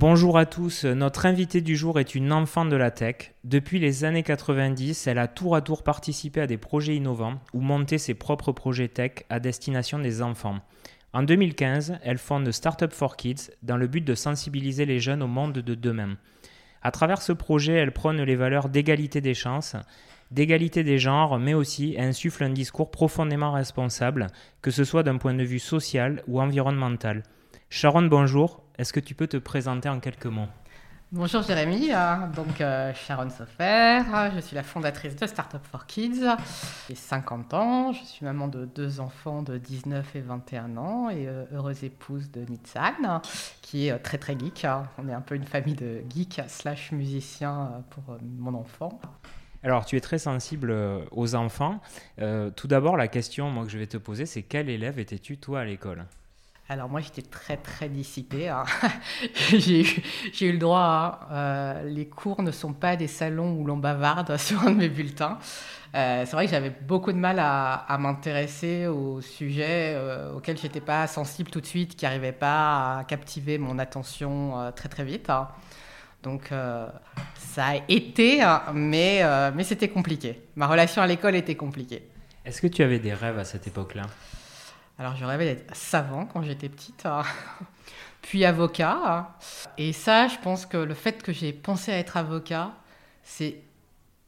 Bonjour à tous, notre invitée du jour est une enfant de la tech. Depuis les années 90, elle a tour à tour participé à des projets innovants ou monté ses propres projets tech à destination des enfants. En 2015, elle fonde Startup for Kids dans le but de sensibiliser les jeunes au monde de demain. À travers ce projet, elle prône les valeurs d'égalité des chances, d'égalité des genres, mais aussi insuffle un discours profondément responsable, que ce soit d'un point de vue social ou environnemental. Sharon, bonjour. Est-ce que tu peux te présenter en quelques mots? Bonjour Jérémy, euh, donc euh, Sharon Sofer, je suis la fondatrice de Startup for Kids. J'ai 50 ans, je suis maman de deux enfants de 19 et 21 ans et euh, heureuse épouse de Nitsan, qui est très très geek. On est un peu une famille de geeks slash musiciens pour mon enfant. Alors, tu es très sensible aux enfants. tout d'abord, la question moi, que je vais te poser, c'est quel élève étais-tu toi à l'école? Alors moi j'étais très très dissipée. Hein. j'ai, eu, le droit, hein. euh, les cours ne sont pas des salons où l'on bavarde sur un de mes bulletins. Euh, c'est vrai que j'avais beaucoup de mal à, m'intéresser aux sujets euh, auxquels je n'étais pas sensible tout de suite, qui n'arrivaient pas à captiver mon attention très très vite. Hein. Donc ça a été, mais, mais c'était compliqué. Ma relation à l'école était compliquée. Est-ce que tu avais des rêves à cette époque-là? Alors, je rêvais d'être savant quand j'étais petite, hein. puis avocat. Et ça, je pense que le fait que j'ai pensé à être avocat, c'est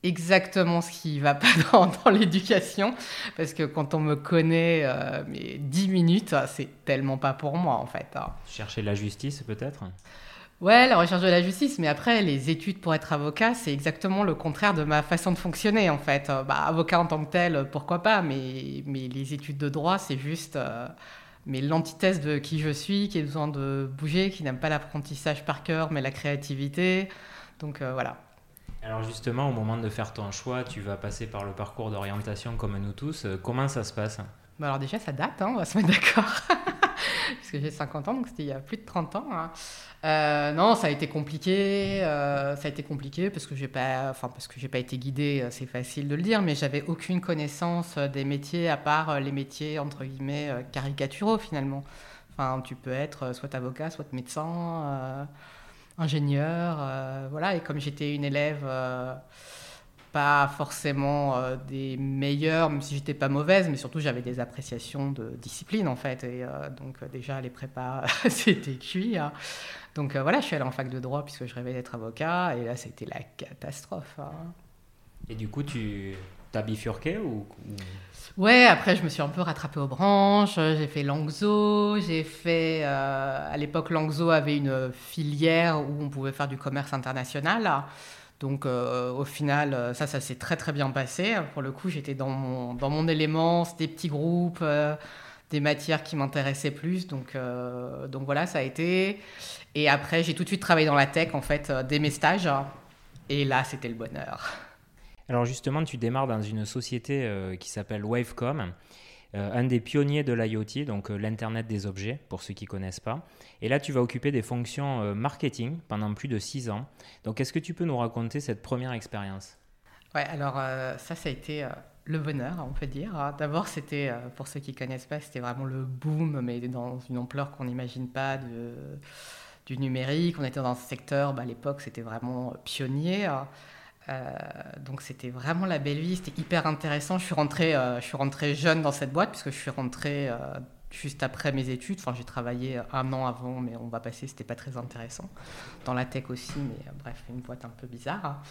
exactement ce qui va pas dans, l'éducation. Parce que quand on me connaît, euh, mais 10 minutes, c'est tellement pas pour moi, en fait. Hein. Chercher la justice, peut-être? Ouais, la recherche de la justice, mais après, les études pour être avocat, c'est exactement le contraire de ma façon de fonctionner, en fait. Euh, bah, avocat en tant que tel, pourquoi pas, mais, mais les études de droit, c'est juste euh, mais l'antithèse de qui je suis, qui a besoin de bouger, qui n'aime pas l'apprentissage par cœur, mais la créativité. Donc euh, voilà. Alors justement, au moment de faire ton choix, tu vas passer par le parcours d'orientation comme nous tous. Comment ça se passe? Bah Alors déjà, ça date, hein, on va se mettre d'accord. Puisque j'ai 50 ans, donc c'était il y a plus de 30 ans. Hein. Euh, non, ça a été compliqué. Euh, ça a été compliqué parce que j'ai pas, enfin parce que j'ai pas été guidée. Euh, c'est facile de le dire, mais j'avais aucune connaissance des métiers à part les métiers entre guillemets caricaturaux finalement. Enfin, tu peux être soit avocat, soit médecin, ingénieur, voilà. Et comme j'étais une élève pas forcément des meilleures, même si j'étais pas mauvaise, mais surtout j'avais des appréciations de discipline en fait. Et donc déjà les prépas, c'était cuit. Hein. Donc euh, voilà, je suis allée en fac de droit puisque je rêvais d'être avocat et là, c'était la catastrophe. Hein. Et du coup, tu as bifurqué ou, Ouais, après, je me suis un peu rattrapée aux branches. J'ai fait Langso. J'ai fait. Euh, à l'époque, Langso avait une filière où on pouvait faire du commerce international. Donc, euh, au final, ça, ça s'est très, très bien passé. Pour le coup, j'étais dans mon, dans mon élément. C'était petits groupes, des matières qui m'intéressaient plus. Donc, donc, voilà, ça a été. Et après, j'ai tout de suite travaillé dans la tech, en fait, euh, dès mes stages. Et là, c'était le bonheur. Alors justement, tu démarres dans une société euh, qui s'appelle Wavecom, euh, un des pionniers de l'IoT, donc l'Internet des objets, pour ceux qui ne connaissent pas. Et là, tu vas occuper des fonctions marketing pendant plus de six ans. Donc est-ce que tu peux nous raconter cette première expérience? Ouais, alors ça, ça a été le bonheur, on peut dire. D'abord, c'était, pour ceux qui ne connaissent pas, c'était vraiment le boom, mais dans une ampleur qu'on n'imagine pas du numérique. On était dans un secteur, bah, à l'époque, c'était vraiment pionnier. Euh, donc c'était vraiment la belle vie, c'était hyper intéressant. Je suis rentrée, euh, je suis jeune dans cette boîte puisque je suis rentrée euh, juste après mes études. Enfin, j'ai travaillé un an avant, mais on va passer, c'était pas très intéressant. Dans la tech aussi, mais bref, une boîte un peu bizarre.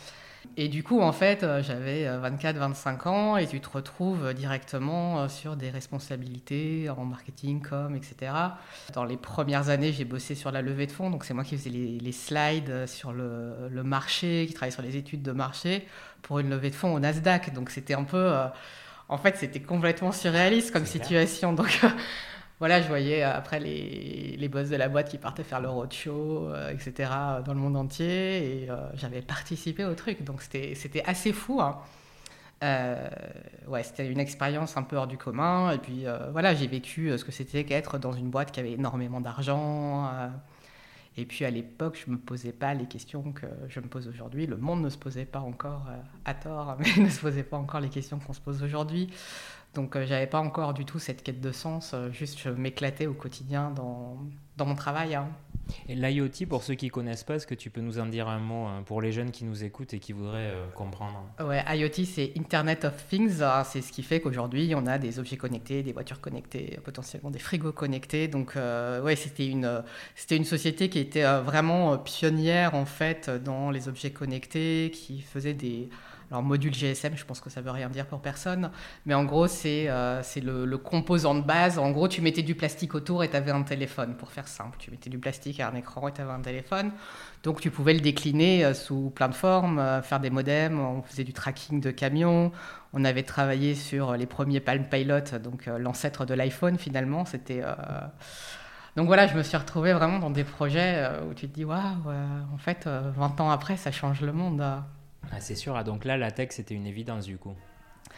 Et du coup, en fait, euh, j'avais 24-25 euh, ans et tu te retrouves euh, directement sur des responsabilités en marketing, com, etc. Dans les premières années, j'ai bossé sur la levée de fonds, donc c'est moi qui faisais les, slides sur le, marché, qui travaillait sur les études de marché pour une levée de fonds au Nasdaq. Donc c'était un peu... en fait, c'était complètement surréaliste comme situation. Donc voilà, je voyais euh, après les, les boss de la boîte qui partaient faire le roadshow, euh, etc., dans le monde entier. Et euh, j'avais participé au truc. Donc c'était assez fou. Hein. c'était une expérience un peu hors du commun. Et puis voilà, j'ai vécu ce que c'était qu'être dans une boîte qui avait énormément d'argent. et puis à l'époque, je ne me posais pas les questions que je me pose aujourd'hui. Le monde ne se posait pas encore à tort, mais ne se posait pas encore les questions qu'on se pose aujourd'hui. Donc j'avais pas encore du tout cette quête de sens, juste je m'éclatais au quotidien dans, dans mon travail. Hein. Et l'IoT, pour ceux qui ne connaissent pas, est-ce que tu peux nous en dire un mot hein, pour les jeunes qui nous écoutent et qui voudraient euh, comprendre? Ouais, IoT, c'est Internet of Things. Hein. C'est ce qui fait qu'aujourd'hui, on a des objets connectés, des voitures connectées, potentiellement des frigos connectés. Donc, euh, ouais, c'était une, c'était une société qui était euh, vraiment pionnière, en fait, dans les objets connectés, qui faisait des alors, module GSM, je pense que ça veut rien dire pour personne, mais en gros, c'est euh, le, le, composant de base. En gros, tu mettais du plastique autour et tu avais un téléphone, pour faire simple. Tu mettais du plastique à un écran et tu avais un téléphone. Donc, tu pouvais le décliner euh, sous plein de formes, euh, faire des modems, on faisait du tracking de camions, on avait travaillé sur les premiers Palm Pilot, donc l'ancêtre de l'iPhone finalement. C'était. Donc voilà, je me suis retrouvée vraiment dans des projets où tu te dis, waouh, en fait, 20 ans après, ça change le monde. Ah, c'est sûr, ah, donc là, la tech, c'était une évidence du coup.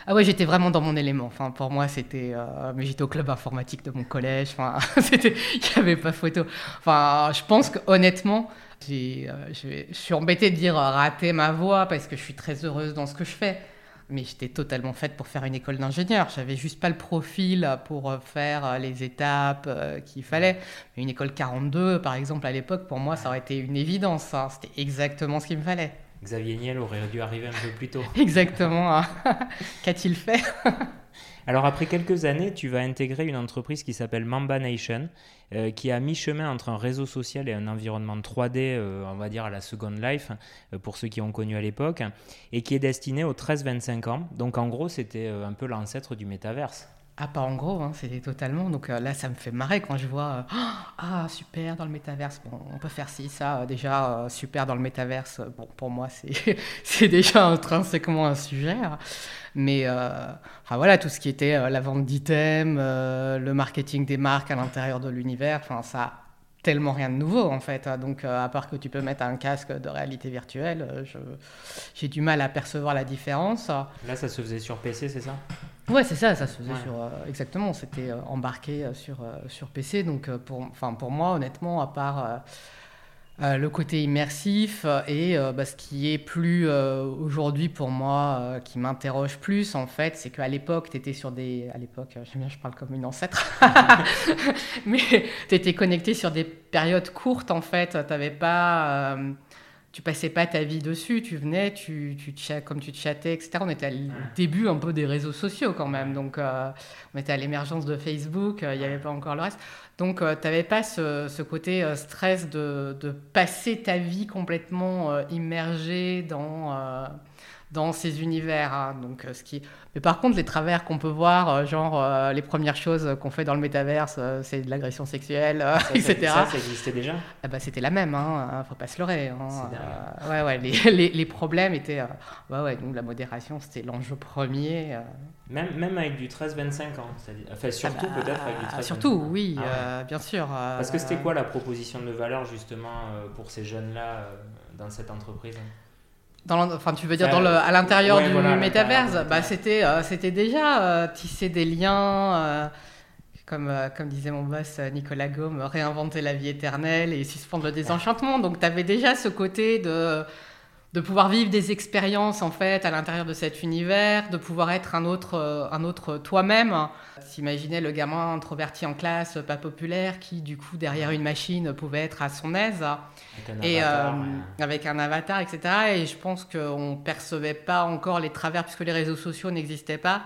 Ah ouais, j'étais vraiment dans mon élément. Enfin, pour moi, c'était. Euh, mais j'étais au club informatique de mon collège. Il n'y avait pas photo. Enfin, je pense que honnêtement, euh, je suis embêtée de dire rater ma voie parce que je suis très heureuse dans ce que je fais. Mais j'étais totalement faite pour faire une école d'ingénieur. J'avais juste pas le profil pour faire les étapes euh, qu'il fallait. Une école 42, par exemple, à l'époque, pour moi, ça aurait été une évidence. Hein. C'était exactement ce qu'il me fallait. Xavier Niel aurait dû arriver un peu plus tôt. Exactement. Hein. Qu'a-t-il fait? Alors après quelques années, tu vas intégrer une entreprise qui s'appelle Mamba Nation, euh, qui a mi-chemin entre un réseau social et un environnement 3D, euh, on va dire à la Second Life, euh, pour ceux qui ont connu à l'époque, et qui est destiné aux 13-25 ans. Donc en gros, c'était un peu l'ancêtre du métaverse. Ah, pas en gros, hein, c'était totalement. Donc euh, là, ça me fait marrer quand je vois euh, Ah, super dans le métaverse. Bon, on peut faire ci, ça. Euh, déjà, super dans le métaverse. Bon, pour moi, c'est déjà intrinsèquement un sujet. Hein. Mais voilà, tout ce qui était la vente d'items, le marketing des marques à l'intérieur de l'univers, enfin, ça tellement rien de nouveau en fait. Hein. Donc à part que tu peux mettre un casque de réalité virtuelle, j'ai du mal à percevoir la différence. Là, ça se faisait sur PC, c'est ça? Ouais, c'est ça, ça se faisait sur. Euh, exactement, c'était euh, embarqué euh, sur, sur PC. Donc, pour, pour moi, honnêtement, à part le côté immersif et bah, ce qui est plus aujourd'hui pour moi, qui m'interroge plus, en fait, c'est qu'à l'époque, tu étais sur des. À l'époque, j'aime bien, je parle comme une ancêtre. Mais tu étais connecté sur des périodes courtes, en fait. Tu n'avais pas tu passais pas ta vie dessus, tu venais, tu, tu comme tu chattais, etc. On était au début un peu des réseaux sociaux quand même, donc euh, on était à l'émergence de Facebook, euh, il n'y avait pas encore le reste. Donc euh, tu n'avais pas ce, ce côté stress de, de, passer ta vie complètement immergée dans, dans ces univers. Hein. Donc, ce qui mais par contre, les travers qu'on peut voir, euh, genre euh, les premières choses qu'on fait dans le métaverse, euh, c'est de l'agression sexuelle, etc. Ça, ça existait déjà? Ah bah, C'était la même, hein, hein faut pas se leurrer. Hein, ouais, ouais, les, les, les, problèmes étaient. ouais, ouais, donc la modération, c'était l'enjeu premier. Même, même avec du 13-25 ans, enfin, surtout ah bah, peut-être avec du 13 Surtout, oui, ah bien sûr. Parce que c'était quoi la proposition de valeur justement pour ces jeunes-là dans cette entreprise? Dans enfin, tu veux dire dans le, à l'intérieur du métaverse bah, c'était, euh, c'était déjà euh, tisser des liens, euh, comme, comme disait mon boss Nicolas Gaume, réinventer la vie éternelle et suspendre le désenchantement. Donc tu avais déjà ce côté de de pouvoir vivre des expériences en fait à l'intérieur de cet univers, de pouvoir être un autre, euh, un autre toi-même. S'imaginer le gamin introverti en classe, pas populaire, qui du coup derrière une machine pouvait être à son aise avec un et avatar, euh, avec un avatar, etc. Et je pense qu'on percevait pas encore les travers puisque les réseaux sociaux n'existaient pas.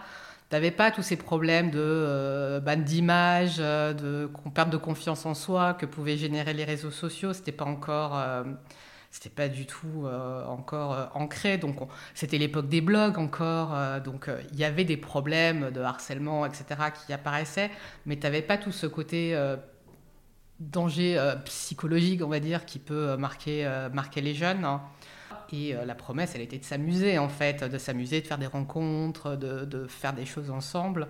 T'avais pas tous ces problèmes de euh, d'image, euh, de perte de confiance en soi que pouvaient générer les réseaux sociaux. C'était pas encore c'était pas du tout euh, encore euh, ancré. Donc, c'était l'époque des blogs encore. Euh, donc, il y avait des problèmes de harcèlement, etc., qui apparaissaient, mais tu n'avais pas tout ce côté danger psychologique, on va dire, qui peut marquer, marquer les jeunes. Hein. Et la promesse, elle était de s'amuser, en fait, de s'amuser, de faire des rencontres, de, de, faire des choses ensemble.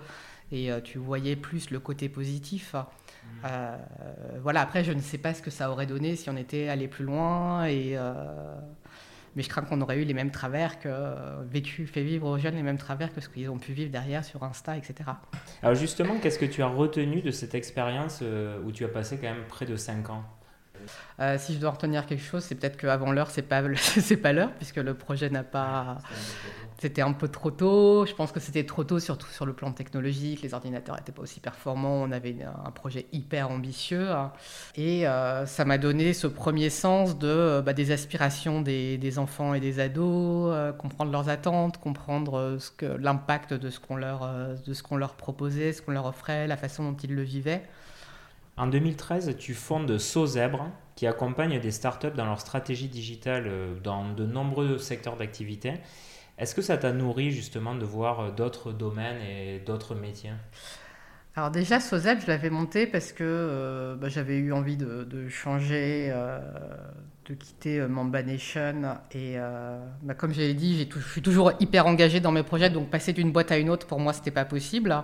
Et tu voyais plus le côté positif. Euh, voilà, après, je ne sais pas ce que ça aurait donné si on était allé plus loin. Et, euh, mais je crains qu'on aurait eu les mêmes travers que vécu, fait vivre aux jeunes les mêmes travers que ce qu'ils ont pu vivre derrière sur Insta, etc. Alors justement, qu'est-ce que tu as retenu de cette expérience euh, où tu as passé quand même près de 5 ans? Euh, si je dois retenir quelque chose, c'est peut-être qu'avant l'heure, c'est pas c'est pas l'heure puisque le projet n'a pas. C'était un peu trop tôt. Je pense que c'était trop tôt, surtout sur le plan technologique. Les ordinateurs n'étaient pas aussi performants. On avait un projet hyper ambitieux et euh, ça m'a donné ce premier sens de bah, des aspirations des, enfants et des ados, euh, comprendre leurs attentes, comprendre que l'impact de ce qu'on leur de ce leur proposait, ce qu'on leur offrait, la façon dont ils le vivaient. En 2013, tu fondes SoZèbre, qui accompagne des startups dans leur stratégie digitale euh, dans de nombreux secteurs d'activité. Est-ce que ça t'a nourri justement de voir euh, d'autres domaines et d'autres métiers? Alors déjà, SOZEB, je l'avais monté parce que euh, bah, j'avais eu envie de, changer, de quitter Mamba Nation. Et bah, comme j'avais dit, je suis toujours hyper engagé dans mes projets, donc passer d'une boîte à une autre, pour moi, ce n'était pas possible.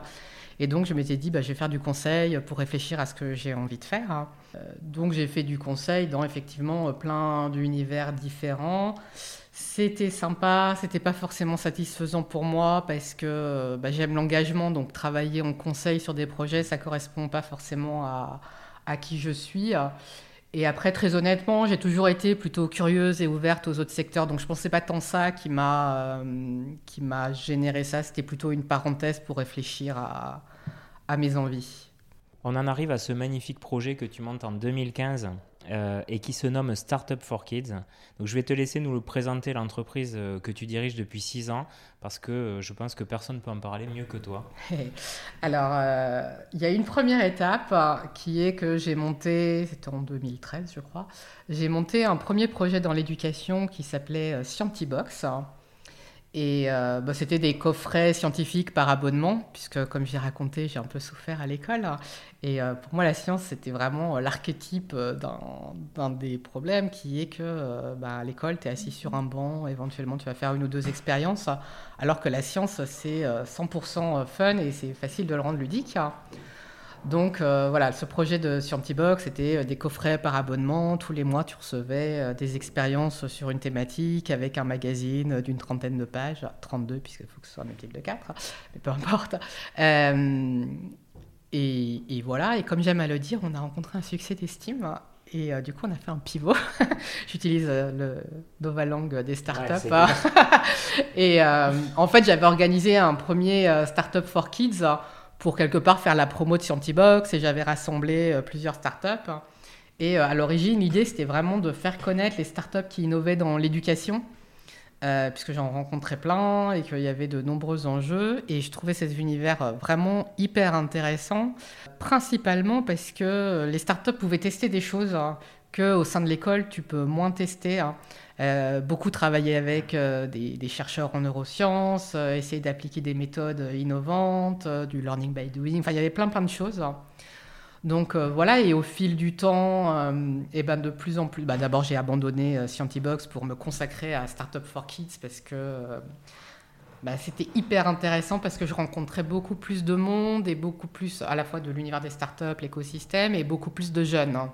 Et donc, je m'étais dit, bah, je vais faire du conseil pour réfléchir à ce que j'ai envie de faire. Euh, donc, j'ai fait du conseil dans effectivement plein d'univers différents. C'était sympa, c'était pas forcément satisfaisant pour moi parce que bah, j'aime l'engagement, donc travailler en conseil sur des projets, ça correspond pas forcément à, à qui je suis. Et après, très honnêtement, j'ai toujours été plutôt curieuse et ouverte aux autres secteurs, donc je pensais pas tant ça qui m'a euh, qui m'a généré ça. C'était plutôt une parenthèse pour réfléchir à, à mes envies. On en arrive à ce magnifique projet que tu montes en 2015 euh, et qui se nomme Startup for Kids. Donc je vais te laisser nous présenter, l'entreprise euh, que tu diriges depuis six ans, parce que euh, je pense que personne ne peut en parler mieux que toi. Alors, il y a une première étape qui est que j'ai monté, c'était en 2013 je crois, j'ai monté un premier projet dans l'éducation qui s'appelait Scientibox. Et euh, bah, c'était des coffrets scientifiques par abonnement, puisque comme j'ai raconté, j'ai un peu souffert à l'école. Et euh, pour moi, la science, c'était vraiment euh, l'archétype d'un des problèmes, qui est que bah, à l'école, tu es assis sur un banc, éventuellement tu vas faire une ou deux expériences, alors que la science, c'est 100% fun et c'est facile de le rendre ludique. Donc euh, voilà, ce projet de Scientibox, c'était euh, des coffrets par abonnement. Tous les mois, tu recevais euh, des expériences sur une thématique avec un magazine d'une trentaine de pages, 32 puisqu'il faut que ce soit un multiple de 4, mais peu importe. et, voilà, et comme j'aime à le dire, on a rencontré un succès d'estime. Et du coup, on a fait un pivot. J'utilise le Novalang des startups. et en fait, j'avais organisé un premier Startup for Kids pour quelque part faire la promo de Scientibox et j'avais rassemblé euh, plusieurs startups. Et euh, à l'origine, l'idée, c'était vraiment de faire connaître les startups qui innovaient dans l'éducation, euh, puisque j'en rencontrais plein et qu'il y avait de nombreux enjeux. Et je trouvais cet univers vraiment hyper intéressant, principalement parce que les startups pouvaient tester des choses hein, que au sein de l'école, tu peux moins tester. Hein. Euh, beaucoup travailler avec euh, des, chercheurs en neurosciences, euh, essayer d'appliquer des méthodes innovantes, du learning by doing. Enfin, il y avait plein, plein de choses. Donc voilà, et au fil du temps, et ben de plus en plus, bah, d'abord j'ai abandonné Scientibox pour me consacrer à Startup for Kids parce que bah, c'était hyper intéressant parce que je rencontrais beaucoup plus de monde et beaucoup plus à la fois de l'univers des startups, l'écosystème et beaucoup plus de jeunes. Hein.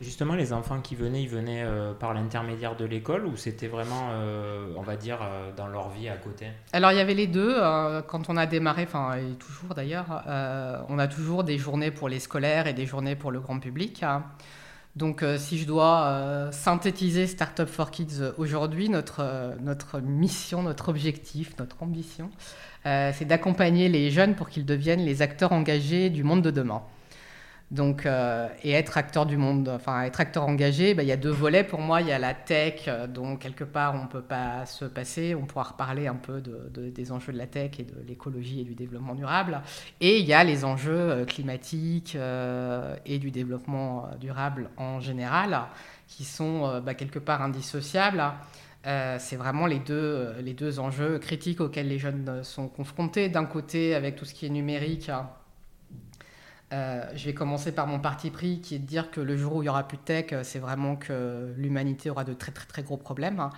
Justement, les enfants qui venaient, ils venaient euh, par l'intermédiaire de l'école ou c'était vraiment, euh, on va dire, euh, dans leur vie à côté? Alors, il y avait les deux. quand on a démarré, enfin, et toujours d'ailleurs, on a toujours des journées pour les scolaires et des journées pour le grand public. Hein. Donc, si je dois synthétiser Startup for Kids aujourd'hui, notre, notre mission, notre objectif, notre ambition, c'est d'accompagner les jeunes pour qu'ils deviennent les acteurs engagés du monde de demain. Donc, euh, et être acteur du monde, enfin être acteur engagé, bah, il y a deux volets pour moi. Il y a la tech, euh, dont quelque part on ne peut pas se passer. On pourra reparler un peu de, des enjeux de la tech et de l'écologie et du développement durable. Et il y a les enjeux euh, climatiques et du développement durable en général, qui sont bah, quelque part indissociables. c'est vraiment les deux, les deux enjeux critiques auxquels les jeunes sont confrontés. D'un côté, avec tout ce qui est numérique euh, je vais commencer par mon parti pris qui est de dire que le jour où il y aura plus de tech, euh, c'est vraiment que l'humanité aura de très très très gros problèmes. Hein.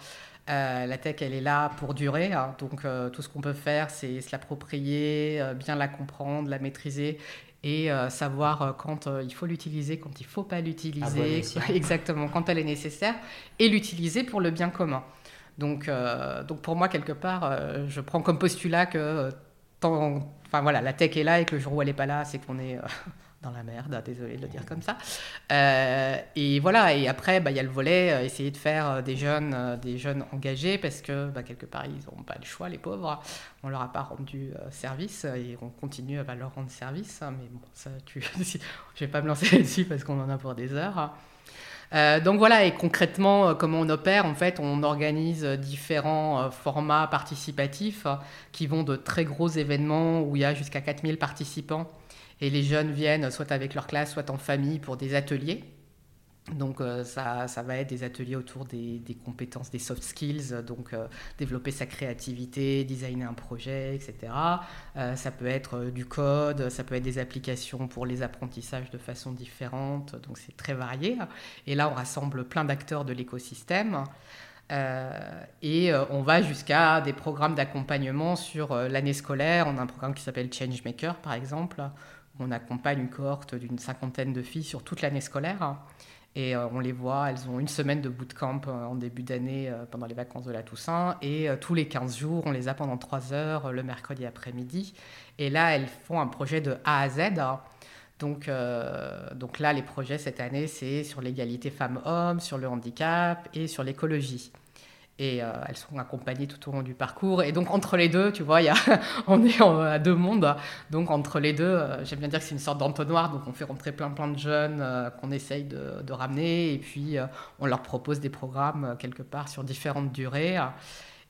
Euh, la tech, elle est là pour durer, hein. donc tout ce qu'on peut faire, c'est se l'approprier, bien la comprendre, la maîtriser et savoir quand il faut l'utiliser, quand il ne faut pas l'utiliser, exactement quand elle est nécessaire, et l'utiliser pour le bien commun. Donc, donc pour moi, quelque part, je prends comme postulat que tant Enfin voilà, la tech est là et que le jour où elle n'est pas là, c'est qu'on est, euh, dans la merde, désolé de le dire comme ça. Euh, et voilà, et après, bah, il y a le volet, euh, essayer de faire des jeunes, des jeunes engagés, parce que bah, quelque part, ils n'ont pas le choix, les pauvres. On leur a pas rendu service, et on continue à leur rendre service. Mais bon, ça, tu... je vais pas me lancer là-dessus, parce qu'on en a pour des heures. Donc voilà, et concrètement, comment on opère En fait, on organise différents formats participatifs qui vont de très gros événements où il y a jusqu'à 4000 participants et les jeunes viennent soit avec leur classe, soit en famille pour des ateliers. Donc euh, ça, ça, va être des ateliers autour des, compétences, des soft skills, donc euh, développer sa créativité, designer un projet, etc. Euh, ça peut être du code, ça peut être des applications pour les apprentissages de façon différente, donc c'est très varié. Et là, on rassemble plein d'acteurs de l'écosystème. et on va jusqu'à des programmes d'accompagnement sur l'année scolaire. On a un programme qui s'appelle Changemaker, par exemple, on accompagne une cohorte d'une cinquantaine de filles sur toute l'année scolaire. Et euh, on les voit, elles ont une semaine de bootcamp euh, en début d'année euh, pendant les vacances de la Toussaint. Et tous les 15 jours, on les a pendant 3 heures le mercredi après-midi. Et là, elles font un projet de A à Z. Donc, donc là, les projets cette année, c'est sur l'égalité femmes-hommes, sur le handicap et sur l'écologie et euh, elles sont accompagnées tout au long du parcours. Et donc entre les deux, tu vois, y a, on est à deux mondes. Donc entre les deux, euh, j'aime bien dire que c'est une sorte d'entonnoir. Donc on fait rentrer plein plein de jeunes euh, qu'on essaye de, de, ramener et puis on leur propose des programmes quelque part sur différentes durées.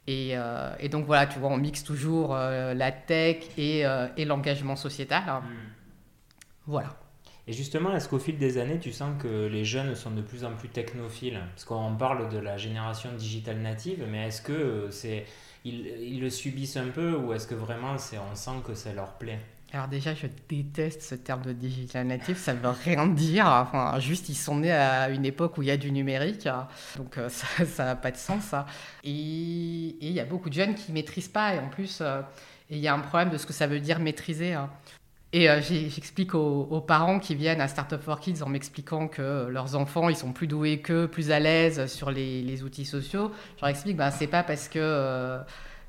Et, et, donc voilà, tu vois, on mixe toujours la tech et, et l'engagement sociétal. Mmh. Voilà. Et justement, est-ce qu'au fil des années, tu sens que les jeunes sont de plus en plus technophiles? Parce qu'on parle de la génération digitale native, mais est-ce que euh, c'est ils, le subissent un peu ou est-ce que vraiment c'est on sent que ça leur plaît? Alors déjà, je déteste ce terme de digital native, ça veut rien dire. Enfin, juste, ils sont nés à une époque où il y a du numérique, donc euh, ça n'a pas de sens. Et il y a beaucoup de jeunes qui maîtrisent pas, et en plus, euh, il y a un problème de ce que ça veut dire maîtriser. Et euh, j'explique aux, parents qui viennent à Startup for Kids en m'expliquant que leurs enfants, ils sont plus doués qu'eux, plus à l'aise sur les, outils sociaux. Je leur explique, ben, c'est pas parce que... Euh,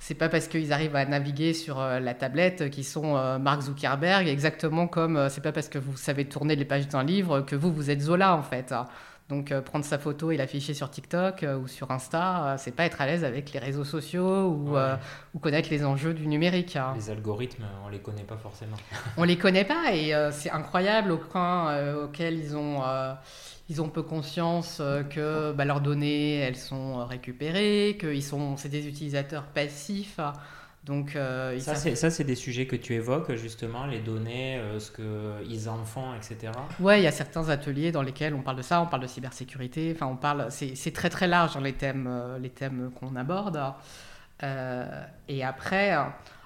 c'est pas parce qu'ils arrivent à naviguer sur euh, la tablette qu'ils sont Mark Zuckerberg, exactement comme c'est pas parce que vous savez tourner les pages d'un livre que vous, vous êtes Zola en fait. Donc euh, prendre sa photo et l'afficher sur TikTok euh, ou sur Insta, euh, c'est pas être à l'aise avec les réseaux sociaux ou, ou, connaître les enjeux du numérique. Hein. Les algorithmes, on les connaît pas forcément. on les connaît pas et c'est incroyable au point auquel ils ont ils ont peu conscience que bah, leurs données elles sont récupérées, que sont c'est des utilisateurs passifs. Donc, euh, ça, c'est des sujets que tu évoques, justement, les données, euh, ce qu'ils en font, etc. Oui, il y a certains ateliers dans lesquels on parle de ça, on parle de cybersécurité, enfin, on parle, c'est très très large dans les thèmes, euh, les thèmes qu'on aborde. et après,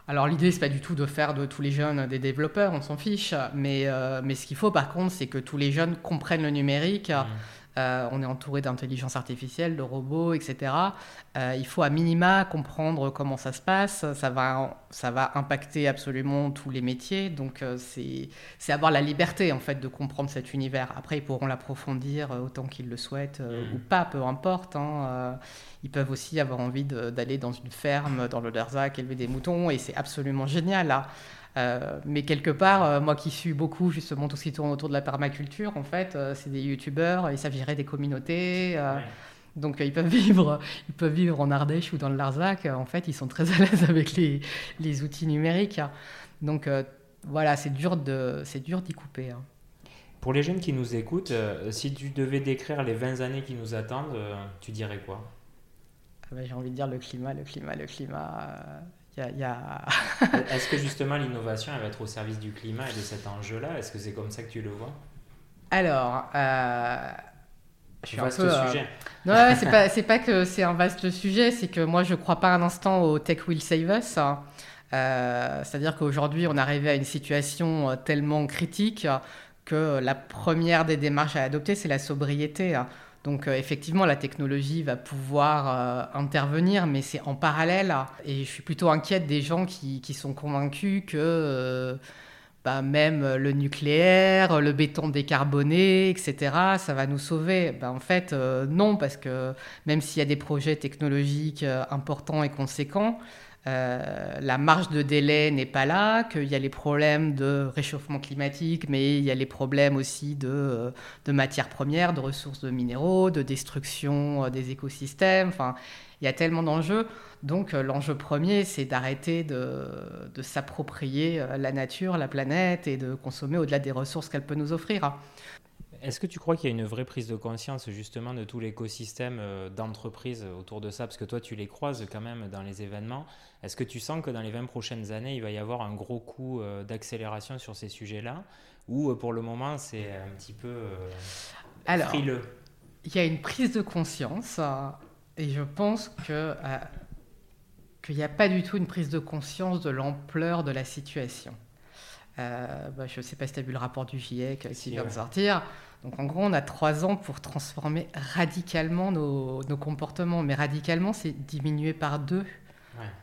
alors l'idée, c'est pas du tout de faire de tous les jeunes des développeurs, on s'en fiche, mais, mais ce qu'il faut par contre, c'est que tous les jeunes comprennent le numérique. Mmh. Euh, on est entouré d'intelligence artificielle, de robots, etc. Euh, il faut à minima comprendre comment ça se passe. Ça va, ça va impacter absolument tous les métiers. Donc euh, c'est avoir la liberté en fait de comprendre cet univers. Après, ils pourront l'approfondir autant qu'ils le souhaitent mmh. ou pas, peu importe. Hein. ils peuvent aussi avoir envie d'aller dans une ferme dans le élever des moutons, et c'est absolument génial. Là. Euh, mais quelque part, euh, moi qui suis beaucoup justement tout ce qui tourne autour de la permaculture, en fait, euh, c'est des youtubeurs, ils gérer des communautés. Donc ils peuvent vivre, ils peuvent vivre en Ardèche ou dans le Larzac. En fait, ils sont très à l'aise avec les, les, outils numériques. Donc voilà, c'est dur de, c'est dur d'y couper. Hein. Pour les jeunes qui nous écoutent, si tu devais décrire les 20 années qui nous attendent, tu dirais quoi? Ah ben, J'ai envie de dire le climat, le climat, le climat. Est-ce que justement l'innovation va être au service du climat et de cet enjeu-là? Est-ce que c'est comme ça que tu le vois? Alors, euh, je suis vaste un peu, euh, sujet. Non, c'est pas, pas que c'est un vaste sujet, c'est que moi je crois pas un instant au tech will save us. Hein. Euh, c'est-à-dire qu'aujourd'hui on est arrivé à une situation tellement critique que la première des démarches à adopter c'est la sobriété. Donc euh, effectivement, la technologie va pouvoir euh, intervenir, mais c'est en parallèle. Et je suis plutôt inquiète des gens qui, sont convaincus que euh, bah, même le nucléaire, le béton décarboné, etc., ça va nous sauver. Bah, en fait, non, parce que même s'il y a des projets technologiques importants et conséquents, euh, la marge de délai n'est pas là, qu'il y a les problèmes de réchauffement climatique, mais il y a les problèmes aussi de, euh, matières premières, de ressources de minéraux, de destruction euh, des écosystèmes. Enfin, il y a tellement d'enjeux. Donc l'enjeu premier, c'est d'arrêter de s'approprier la nature, la planète, et de consommer au-delà des ressources qu'elle peut nous offrir. Est-ce que tu crois qu'il y a une vraie prise de conscience justement de tout l'écosystème euh, d'entreprises autour de ça? Parce que toi, tu les croises quand même dans les événements. Est-ce que tu sens que dans les 20 prochaines années, il va y avoir un gros coup euh, d'accélération sur ces sujets-là? Ou euh, pour le moment, c'est un petit peu Alors, Il y a une prise de conscience et je pense que qu'il n'y a pas du tout une prise de conscience de l'ampleur de la situation. Bah, je ne sais pas si tu as vu le rapport du GIEC qui vient de sortir. Donc en gros, on a trois ans pour transformer radicalement nos, comportements. Mais radicalement, c'est diminuer par deux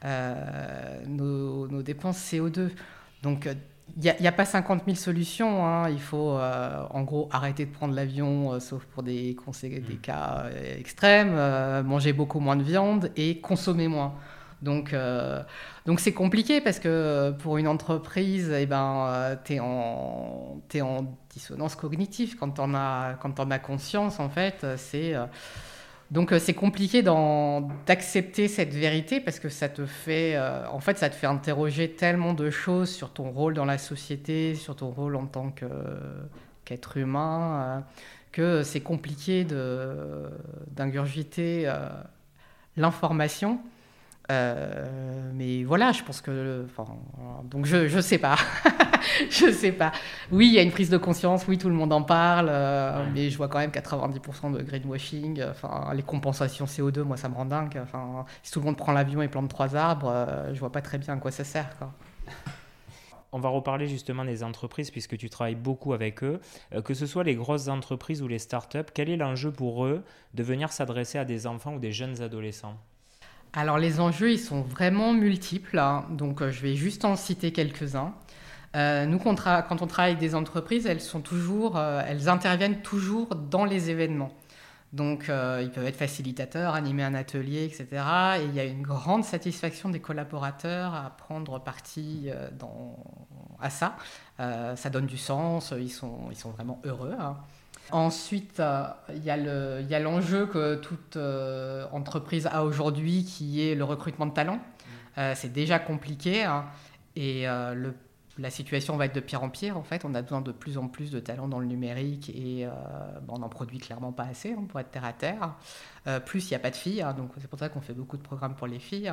euh, nos, dépenses CO2. Donc il n'y a, pas 50 000 solutions. Hein. Il faut euh, en gros arrêter de prendre l'avion, euh, sauf pour des, des mm. cas extrêmes, manger beaucoup moins de viande et consommer moins. Donc, donc c'est compliqué parce que pour une entreprise, eh ben, tu es, en dissonance cognitive quand on a quand conscience en fait euh, donc euh, c'est compliqué d'accepter cette vérité parce que ça te fait euh, en fait ça te fait interroger tellement de choses sur ton rôle dans la société sur ton rôle en tant qu'être humain que c'est compliqué d'ingurgiter l'information euh, mais voilà, je pense que. donc je, je sais pas. je sais pas. Oui, il y a une prise de conscience, oui, tout le monde en parle, euh, mais je vois quand même 90% de greenwashing. Enfin, les compensations CO2, moi, ça me rend dingue. Enfin, si tout le monde prend l'avion et plante trois arbres, euh, je vois pas très bien à quoi ça sert. Quoi. On va reparler justement des entreprises puisque tu travailles beaucoup avec eux. que ce soit les grosses entreprises ou les startups, quel est l'enjeu pour eux de venir s'adresser à des enfants ou des jeunes adolescents? Alors les enjeux, ils sont vraiment multiples, hein. donc euh, je vais juste en citer quelques-uns. Euh, nous, quand on travaille avec des entreprises, elles, sont toujours, euh, elles interviennent toujours dans les événements. Donc, ils peuvent être facilitateurs, animer un atelier, etc. Et il y a une grande satisfaction des collaborateurs à prendre partie à ça. ça donne du sens, ils sont, ils sont vraiment heureux. Hein. Ensuite, euh, il y a l'enjeu que toute euh, entreprise a aujourd'hui qui est le recrutement de talents. Mm. Euh, c'est déjà compliqué hein, et la situation va être de pire en pire. En fait, on a besoin de plus en plus de talents dans le numérique et on n'en produit clairement pas assez hein, pour être terre à terre. plus, il n'y a pas de filles, hein, donc c'est pour ça qu'on fait beaucoup de programmes pour les filles.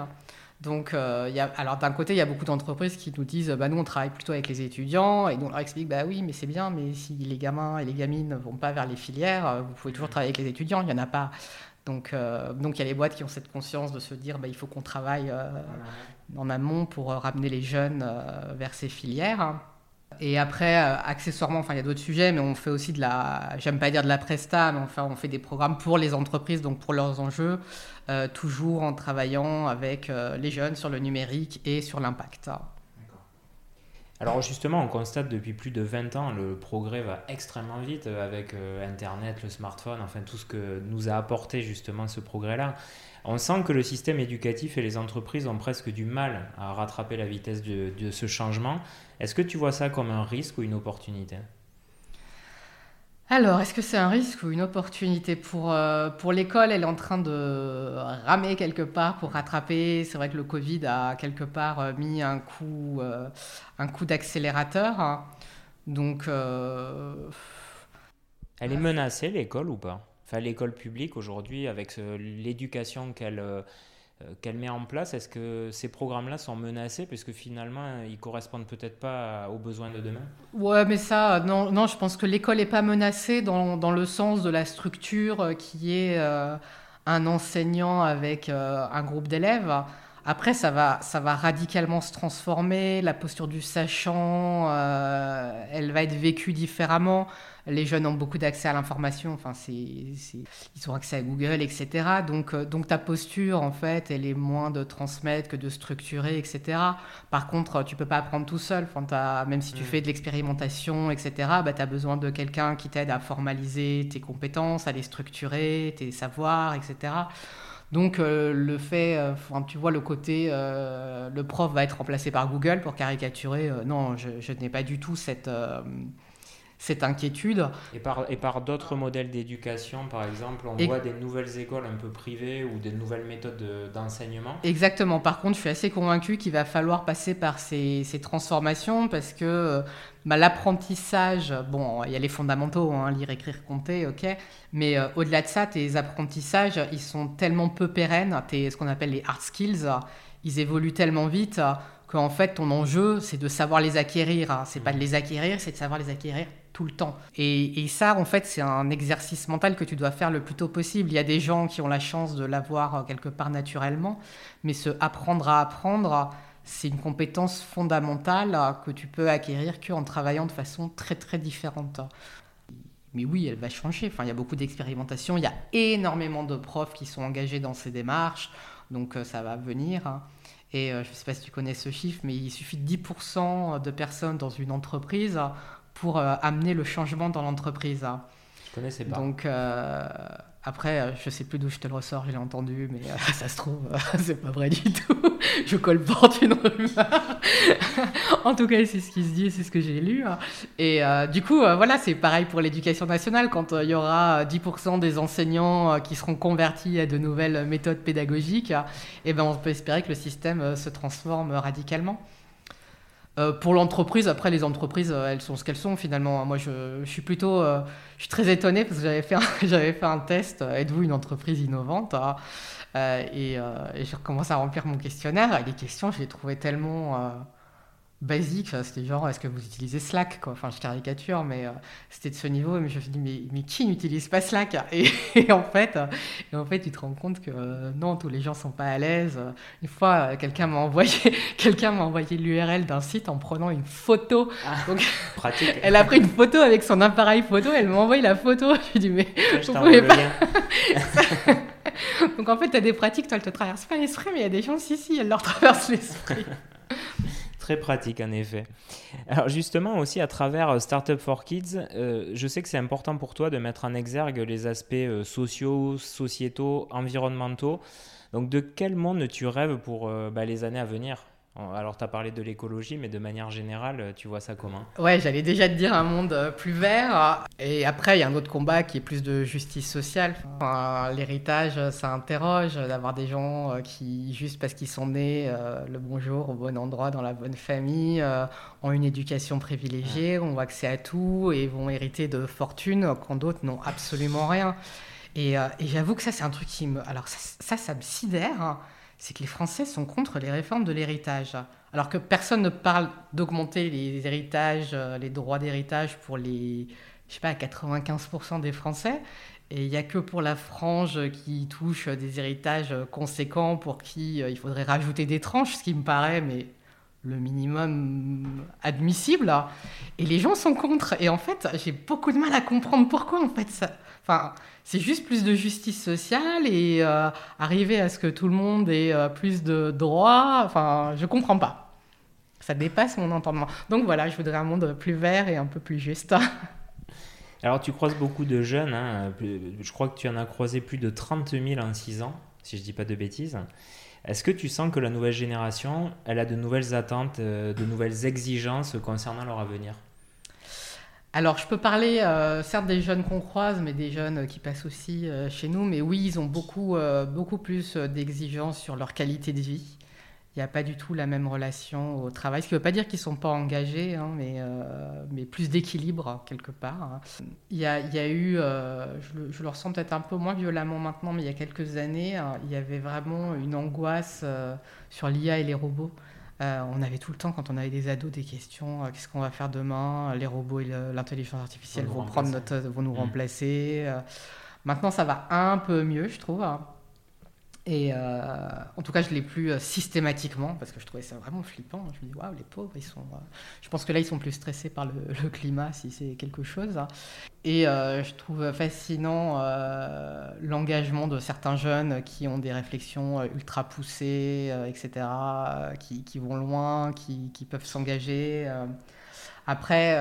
Donc, euh, d'un côté, il y a beaucoup d'entreprises qui nous disent, bah, nous, on travaille plutôt avec les étudiants, et on leur explique, bah oui, mais c'est bien, mais si les gamins et les gamines ne vont pas vers les filières, euh, vous pouvez toujours travailler avec les étudiants, il n'y en a pas. Donc, euh, donc il y a les boîtes qui ont cette conscience de se dire, bah, il faut qu'on travaille en amont pour ramener les jeunes vers ces filières. Et après, accessoirement, enfin, il y a d'autres sujets, mais on fait aussi de la, j'aime pas dire de la presta, mais enfin, on fait des programmes pour les entreprises, donc pour leurs enjeux. Euh, toujours en travaillant avec euh, les jeunes sur le numérique et sur l'impact. Alors justement, on constate depuis plus de 20 ans, le progrès va extrêmement vite avec euh, Internet, le smartphone, enfin tout ce que nous a apporté justement ce progrès-là. On sent que le système éducatif et les entreprises ont presque du mal à rattraper la vitesse de ce changement. Est-ce que tu vois ça comme un risque ou une opportunité? Alors, est-ce que c'est un risque ou une opportunité pour, euh, pour l'école? Elle est en train de ramer quelque part pour rattraper. C'est vrai que le Covid a quelque part euh, mis un coup, euh, coup d'accélérateur. Donc. Elle est menacée, l'école, ou pas? Enfin, l'école publique aujourd'hui, avec l'éducation qu'elle qu'elle met en place, est-ce que ces programmes-là sont menacés parce que finalement ils correspondent peut-être pas aux besoins de demain? Ouais, mais ça, non, non je pense que l'école n'est pas menacée dans, dans, le sens de la structure euh, qui est euh, un enseignant avec un groupe d'élèves. Après, ça va, ça va radicalement se transformer. La posture du sachant, elle va être vécue différemment les jeunes ont beaucoup d'accès à l'information, enfin, c'est, ils ont accès à Google, etc. Donc, euh, donc ta posture, en fait, elle est moins de transmettre que de structurer, etc. Par contre, tu peux pas apprendre tout seul. Enfin, même si tu mm. fais de l'expérimentation, etc., bah, tu as besoin de quelqu'un qui t'aide à formaliser tes compétences, à les structurer, tes savoirs, etc. Donc le fait, tu vois le côté, le prof va être remplacé par Google pour caricaturer, non, je, je n'ai pas du tout cette cette inquiétude. Et par, et par d'autres modèles d'éducation, par exemple, on voit des nouvelles écoles un peu privées ou des nouvelles méthodes d'enseignement. Exactement. Par contre, je suis assez convaincu qu'il va falloir passer par ces, ces transformations parce que bah, l'apprentissage, bon, il y a les fondamentaux, hein, lire, écrire, compter, ok, mais euh, au-delà de ça, tes apprentissages, ils sont tellement peu pérennes, tes, ce qu'on appelle les hard skills, ils évoluent tellement vite qu'en fait, ton enjeu, c'est de savoir les acquérir. C'est pas de les acquérir, c'est de savoir les acquérir tout le temps. Et, ça, en fait, c'est un exercice mental que tu dois faire le plus tôt possible. Il y a des gens qui ont la chance de l'avoir euh, quelque part naturellement, mais se apprendre à apprendre, c'est une compétence fondamentale euh, que tu peux acquérir qu'en travaillant de façon très très différente. Mais oui, elle va changer. Enfin, il y a beaucoup d'expérimentation. Il y a énormément de profs qui sont engagés dans ces démarches. Donc euh, ça va venir. Et je ne sais pas si tu connais ce chiffre, mais il suffit de 10% de personnes dans une entreprise pour euh, amener le changement dans l'entreprise. Je connaissais pas. Donc, euh, après, euh, je sais plus d'où je te le ressors, je l'ai entendu, mais ça se trouve, c'est pas vrai du tout. je colporte une rumeur. en tout cas, c'est ce qui se dit, c'est ce que j'ai lu. Et du coup, voilà, c'est pareil pour l'éducation nationale. Quand il y aura 10% des enseignants qui seront convertis à de nouvelles méthodes pédagogiques, eh ben, on peut espérer que le système se transforme radicalement. Euh, pour l'entreprise, après les entreprises, euh, elles sont ce qu'elles sont finalement. Moi, je, suis plutôt, euh, je suis très étonné parce que j'avais fait, j'avais fait un test. Êtes-vous une entreprise innovante hein, et, et, je recommence à remplir mon questionnaire. Et les questions, je les trouvais tellement basique. C'était genre, est-ce que vous utilisez Slack quoi? Enfin, je caricature, mais euh, c'était de ce niveau. Mais je me suis dit, mais, mais qui n'utilise pas Slack? Et, en fait, et en fait, tu te rends compte que euh, non, tous les gens sont pas à l'aise. Une fois, euh, quelqu'un m'a envoyé, quelqu'un m'a envoyé l'URL d'un site en prenant une photo. Ah, Donc, pratique. elle a pris une photo avec son appareil photo. Elle m'a envoyé la photo. Je lui dit, mais je vous pouvez pas. Donc en fait, tu as des pratiques, toi, elles te traversent pas l'esprit, mais il y a des gens, si, si, elles leur traversent l'esprit. Très pratique en effet. Alors justement aussi à travers euh, Startup for Kids, euh, je sais que c'est important pour toi de mettre en exergue les aspects euh, sociaux, sociétaux, environnementaux. Donc de quel monde tu rêves pour bah, les années à venir? Alors, tu as parlé de l'écologie, mais de manière générale, tu vois ça comment? Ouais, j'allais déjà te dire un monde euh, plus vert. Et après, il y a un autre combat qui est plus de justice sociale. L'héritage, ça interroge d'avoir des gens euh, qui, juste parce qu'ils sont nés euh, le bon jour, au bon endroit, dans la bonne famille, ont une éducation privilégiée, ont accès à tout et vont hériter de fortune quand d'autres n'ont absolument rien. Et, j'avoue que ça, c'est un truc qui me. Alors, ça, ça, me sidère. C'est que les Français sont contre les réformes de l'héritage. Alors que personne ne parle d'augmenter les héritages, euh, les droits d'héritage pour les, je sais pas, 95% des Français. Et il n'y a que pour la frange qui touche des héritages conséquents pour qui euh, il faudrait rajouter des tranches, ce qui me paraît mais le minimum admissible. Et les gens sont contre. Et en fait, j'ai beaucoup de mal à comprendre pourquoi en fait ça. C'est juste plus de justice sociale et euh, arriver à ce que tout le monde ait euh, plus de droits. Enfin, je comprends pas. Ça dépasse mon entendement. Donc voilà, je voudrais un monde plus vert et un peu plus juste. Alors, tu croises beaucoup de jeunes. Hein. Je crois que tu en as croisé plus de 30 000 en 6 ans, si je dis pas de bêtises. Est-ce que tu sens que la nouvelle génération, elle a de nouvelles attentes, euh, de nouvelles exigences concernant leur avenir? Alors, je peux parler euh, certes des jeunes qu'on croise, mais des jeunes qui passent aussi euh, chez nous. Mais oui, ils ont beaucoup, euh, beaucoup plus d'exigences sur leur qualité de vie. Il n'y a pas du tout la même relation au travail. Ce qui ne veut pas dire qu'ils ne sont pas engagés, hein, mais, plus d'équilibre quelque part. Hein. Il, y a, eu, je le, ressens peut-être un peu moins violemment maintenant, mais il y a quelques années, il y avait vraiment une angoisse sur l'IA et les robots. Euh, on avait tout le temps, quand on avait des ados, des questions euh, qu'est-ce qu'on va faire demain Les robots et l'intelligence artificielle vont, prendre notre, vont nous mmh. remplacer. Euh. maintenant, ça va un peu mieux, je trouve. Hein. Et euh, en tout cas, je l'ai plus euh, systématiquement parce que je trouvais ça vraiment flippant. Je me dis, waouh, les pauvres, ils sont. Euh, je pense que là, ils sont plus stressés par le, climat si c'est quelque chose. Et je trouve fascinant l'engagement de certains jeunes qui ont des réflexions ultra poussées, etc., qui, vont loin, qui, qui peuvent s'engager. Après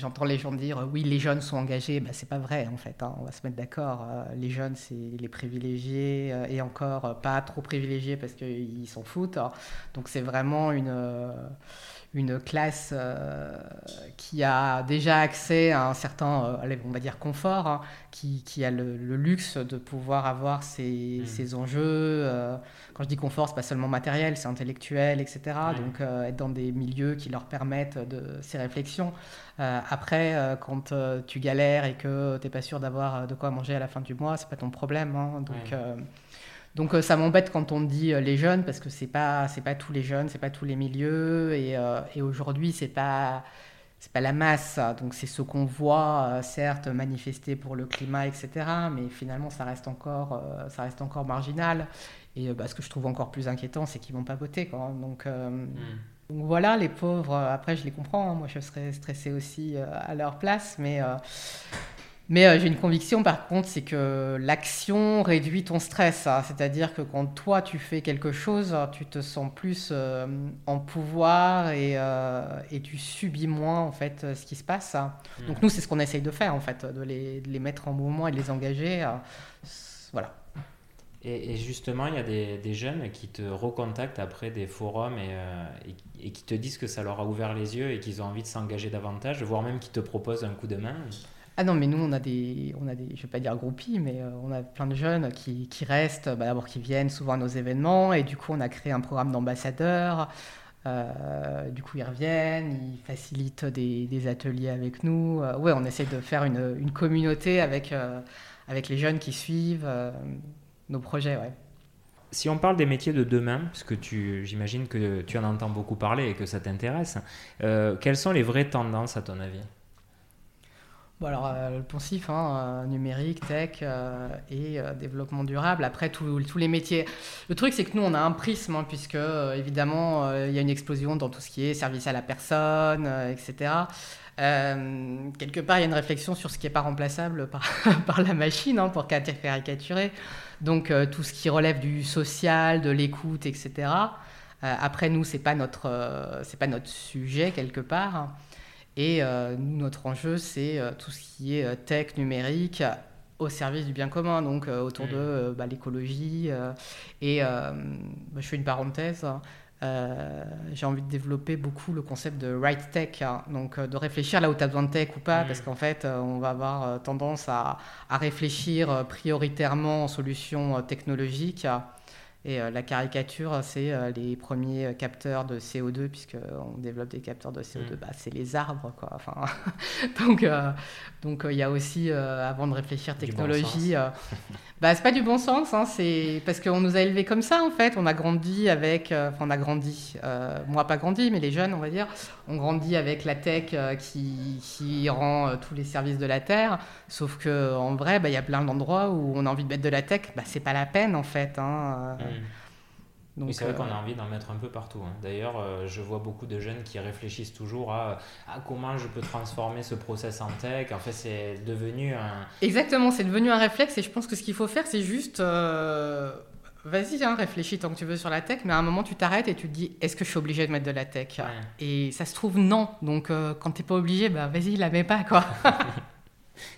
j'entends les gens dire oui, les jeunes sont engagés. Bah, c'est pas vrai en fait. Hein. on va se mettre d'accord. les jeunes, c'est les privilégiés et encore pas trop privilégiés parce qu'ils s'en foutent. Donc c'est vraiment une une classe euh, qui a déjà accès à un certain, euh, on va dire, confort, hein, qui, qui, a le, luxe de pouvoir avoir ses, mmh. enjeux. Euh, quand je dis confort, c'est pas seulement matériel, c'est intellectuel, etc. Donc être dans des milieux qui leur permettent de ces réflexions. après, quand tu galères et que tu n'es pas sûr d'avoir de quoi manger à la fin du mois, c'est pas ton problème. Hein. donc donc euh, ça m'embête quand on dit euh, les jeunes parce que c'est pas c'est pas tous les jeunes, c'est pas tous les milieux et, euh, et aujourd'hui c'est pas c'est pas la masse. Donc c'est ce qu'on voit certes manifester pour le climat etc. Mais finalement ça reste encore ça reste encore marginal. Et bah, ce que je trouve encore plus inquiétant c'est qu'ils vont pas voter quoi. Donc hmm. Donc voilà, les pauvres, après je les comprends, hein. moi je serais stressée aussi à leur place, mais mais euh, j'ai une conviction, par contre, c'est que l'action réduit ton stress. Hein. C'est-à-dire que quand toi, tu fais quelque chose, tu te sens plus euh, en pouvoir et, euh, et, tu subis moins, en fait, ce qui se passe. Hein. Mmh. Donc nous, c'est ce qu'on essaye de faire, en fait, de les, de les, mettre en mouvement et de les engager. voilà. Et, justement, il y a des, des, jeunes qui te recontactent après des forums et, et, qui te disent que ça leur a ouvert les yeux et qu'ils ont envie de s'engager davantage, voire même qui te proposent un coup de main. Ah non, mais nous, on a des, on a des je vais pas dire groupies, mais euh, on a plein de jeunes qui, qui restent, bah, d'abord qui viennent souvent à nos événements, et du coup, on a créé un programme d'ambassadeurs. Euh, du coup, ils reviennent, ils facilitent des, des ateliers avec nous. Euh, ouais, on essaie de faire une, une communauté avec, avec les jeunes qui suivent nos projets. Ouais. Si on parle des métiers de demain, parce que j'imagine que tu en entends beaucoup parler et que ça t'intéresse, quelles sont les vraies tendances à ton avis? Bon, alors, euh, le poncif, hein, euh, numérique, tech euh, et développement durable. Après, tous les métiers. Le truc, c'est que nous, on a un prisme, hein, puisque, évidemment, il y a une explosion dans tout ce qui est service à la personne, etc. quelque part, il y a une réflexion sur ce qui n'est pas remplaçable par, la machine, hein, pour caricaturer. Donc, tout ce qui relève du social, de l'écoute, etc. après, nous, ce n'est pas notre sujet, quelque part. Et euh, notre enjeu, c'est euh, tout ce qui est euh, tech, numérique, au service du bien commun, donc autour de mm. bah, l'écologie. et bah, je fais une parenthèse. j'ai envie de développer beaucoup le concept de right tech, hein. donc de réfléchir là où tu as besoin de tech ou pas, mm. parce qu'en fait, on va avoir tendance à, à, réfléchir prioritairement en solutions technologiques et euh, la caricature, c'est euh, les premiers euh, capteurs de CO2, puisqu'on développe des capteurs de CO2, mm. bah, c'est les arbres. Quoi. Enfin, donc, donc il y a aussi, avant de réfléchir technologie, bah, c'est pas du bon sens, hein, c'est parce qu'on nous a élevés comme ça, en fait. On a grandi avec, enfin, on a grandi, moi pas grandi, mais les jeunes, on va dire, on grandit avec la tech qui, qui rend tous les services de la Terre. Sauf qu'en vrai, bah, il y a plein d'endroits où on a envie de mettre de la tech, bah, c'est pas la peine, en fait. Hein. Mm. Donc, c'est vrai qu'on a euh, envie d'en mettre un peu partout. Hein. D'ailleurs, euh, je vois beaucoup de jeunes qui réfléchissent toujours à, comment je peux transformer ce process en tech. En fait, c'est devenu un... Exactement, c'est devenu un réflexe et je pense que ce qu'il faut faire, c'est juste... Euh, vas-y, hein, réfléchis tant que tu veux sur la tech, mais à un moment, tu t'arrêtes et tu te dis, est-ce que je suis obligé de mettre de la tech? Et ça se trouve, non. Donc, quand quand t'es pas obligé, bah, vas-y, la mets pas, quoi.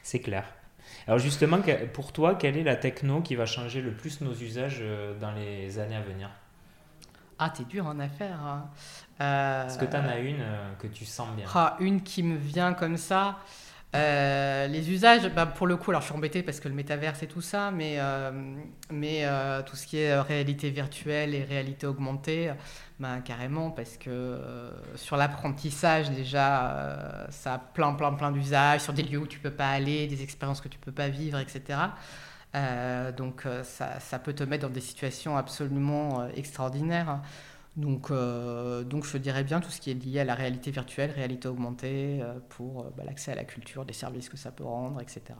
c'est clair. Alors justement, pour toi, quelle est la techno qui va changer le plus nos usages euh, dans les années à venir? Ah, t'es dur en affaires. Hein. Est-ce que tu en as une euh, que tu sens bien? Ah, Une qui me vient comme ça. Euh, les usages, bah, pour le coup, alors je suis embêté parce que le métaverse et tout ça, mais, mais tout ce qui est réalité virtuelle et réalité augmentée, bah, carrément, parce que euh, sur l'apprentissage, déjà, euh, ça a plein, plein, plein d'usages, sur des lieux où tu peux pas aller, des expériences que tu peux pas vivre, etc. Euh, donc, ça, ça, peut te mettre dans des situations absolument extraordinaires. Donc, donc, je dirais bien tout ce qui est lié à la réalité virtuelle, réalité augmentée, pour bah, l'accès à la culture, des services que ça peut rendre, etc.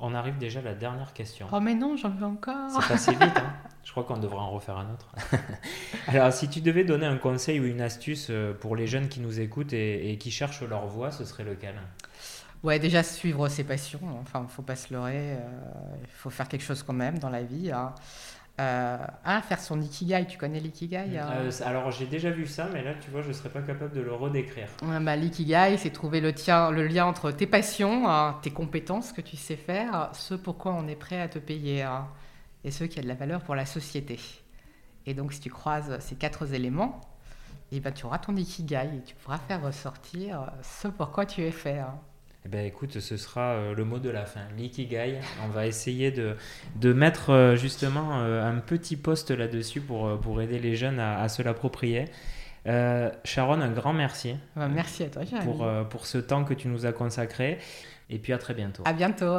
On arrive déjà à la dernière question. Oh mais non, j'en veux encore. C'est passé vite. Hein Je crois qu'on devrait en refaire un autre. Alors, si tu devais donner un conseil ou une astuce euh, pour les jeunes qui nous écoutent et, qui cherchent leur voie, ce serait lequel? Ouais, déjà suivre ses passions. Enfin, faut pas se leurrer. Euh, il faut faire quelque chose quand même dans la vie. Hein. Euh, ah, faire son ikigai, tu connais l'ikigai hein euh, Alors j'ai déjà vu ça, mais là tu vois, je ne serais pas capable de le redécrire. bah, l'ikigai, c'est trouver le, tien, le lien entre tes passions, hein, tes compétences que tu sais faire, ce pourquoi on est prêt à te payer, hein, et ce qui a de la valeur pour la société. Et donc si tu croises ces quatre éléments, et eh ben, tu auras ton ikigai et tu pourras faire ressortir ce pourquoi tu es fait. Eh bien, écoute, ce sera euh, le mot de la fin, l'ikigai. On va essayer de, mettre euh, justement euh, un petit poste là-dessus pour, aider les jeunes à, se l'approprier. Sharon, un grand merci. Bah, merci à toi, Sharon. Pour, pour ce temps que tu nous as consacré. Et puis à très bientôt. À bientôt.